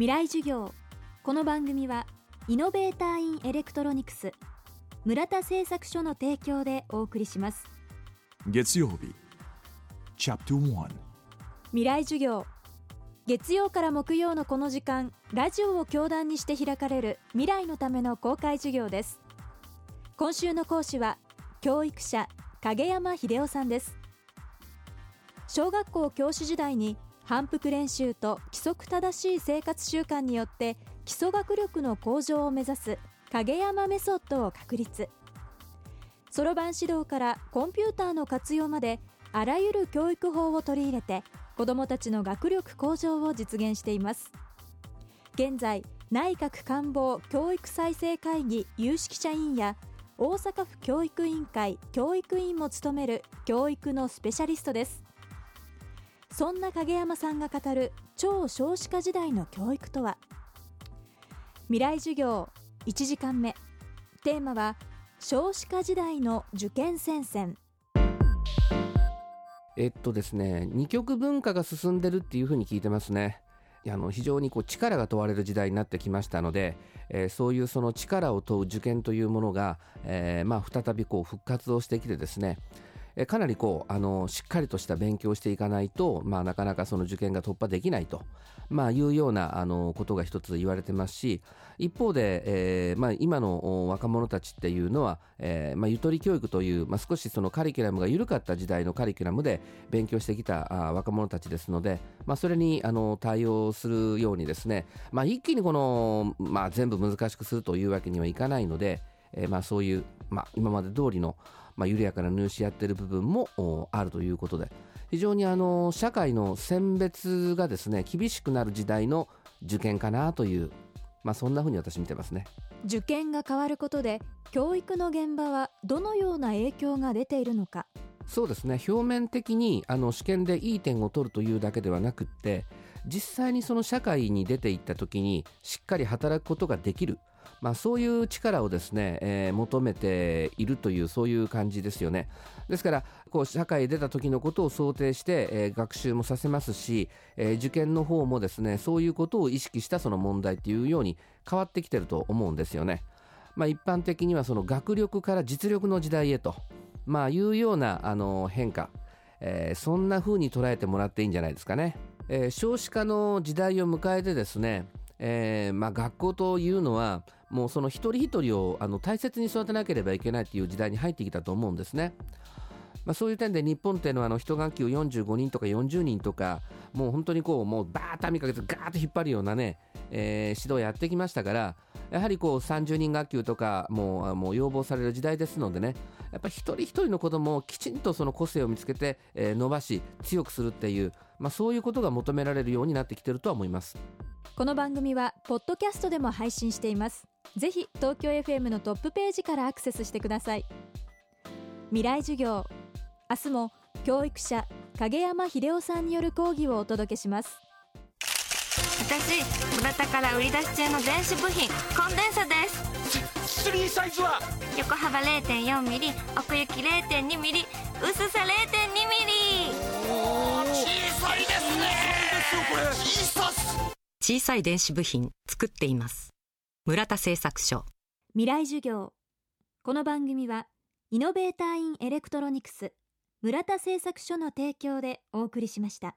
未来授業。この番組はイノベーターインエレクトロニクス村田製作所の提供でお送りします。月曜日チャプター未来授業。月曜から木曜のこの時間ラジオを教壇にして開かれる未来のための公開授業です。今週の講師は教育者影山秀夫さんです。小学校教師時代に反復練習と規則正しい生活習慣によって基礎学力の向上を目指す影山メソッドを確立。そろばん指導からコンピューターの活用まであらゆる教育法を取り入れて子どもたちの学力向上を実現しています。現在内閣官房教育再生会議有識者委員や大阪府教育委員会教育委員も務める教育のスペシャリストです。そんな影山さんが語る超少子化時代の教育とは？未来授業1時間目。テーマは少子化時代の受験戦線。えっとですね二極文化が進んでるっていうふうに聞いてますね。あの非常にこう力が問われる時代になってきましたので、えー、そういうその力を問う受験というものが、えー、まあ再びこう復活をしてきてですねえかなりこうあのしっかりとした勉強をしていかないと、まあ、なかなかその受験が突破できないと、まあ、いうようなあのことが一つ言われてますし一方で、えーまあ、今の若者たちっていうのは、えーまあ、ゆとり教育という、まあ、少しそのカリキュラムが緩かった時代のカリキュラムで勉強してきたあ若者たちですので、まあ、それにあの対応するようにですね、まあ、一気にこの、まあ、全部難しくするというわけにはいかないので、えー、まあそういう、まあ、今まで通りの、まあ、緩やかな入試やってる部分もあるということで。非常にあの社会の選別がですね厳しくなる時代の受験かなという、まあ、そんなふうに私見てますね。受験が変わることで教育の現場はどのような影響が出ているのか。そうですね。表面的にあの試験でいい点を取るというだけではなくって実際にその社会に出ていった時にしっかり働くことができるまあ、そういう力をですね、えー、求めているというそういう感じですよねですからこう社会へ出た時のことを想定して、えー、学習もさせますし、えー、受験の方もですねそういうことを意識したその問題っていうように変わってきてると思うんですよね。まあ、一般的にはその学力から実力の時代へと、まあ、いうようなあの変化、えー、そんな風に捉えてもらっていいんじゃないですかね。えー、少子化の時代を迎えてですね、えーまあ、学校というのはもうその一人一人をあの大切に育てなければいけないという時代に入ってきたと思うんですね。まあ、そういう点で日本っていうのはあの一学級45人とか40人とかもう本当にこうもうバーッと網かけてガーッと引っ張るようなね、えー、指導をやってきましたからやはりこう30人学級とかもうもう要望される時代ですのでねやっぱり一人一人の子供をきちんとその個性を見つけて、えー、伸ばし強くするっていう、まあ、そういうことが求められるようになってきてるとは思います。この番組はポッドキャストでも配信していますぜひ東京 FM のトップページからアクセスしてください。未来授業。明日も教育者影山秀夫さんによる講義をお届けします。私村田から売り出し中の電子部品コンデンサです。スリーサイズは？横幅0.4ミリ奥行き0.2ミリ薄さ0.2ミリ。小さいですね。これ小さす小さい電子部品作っています村田製作所。未来授業。この番組はイノベーターインエレクトロニクス村田製作所の提供でお送りしました。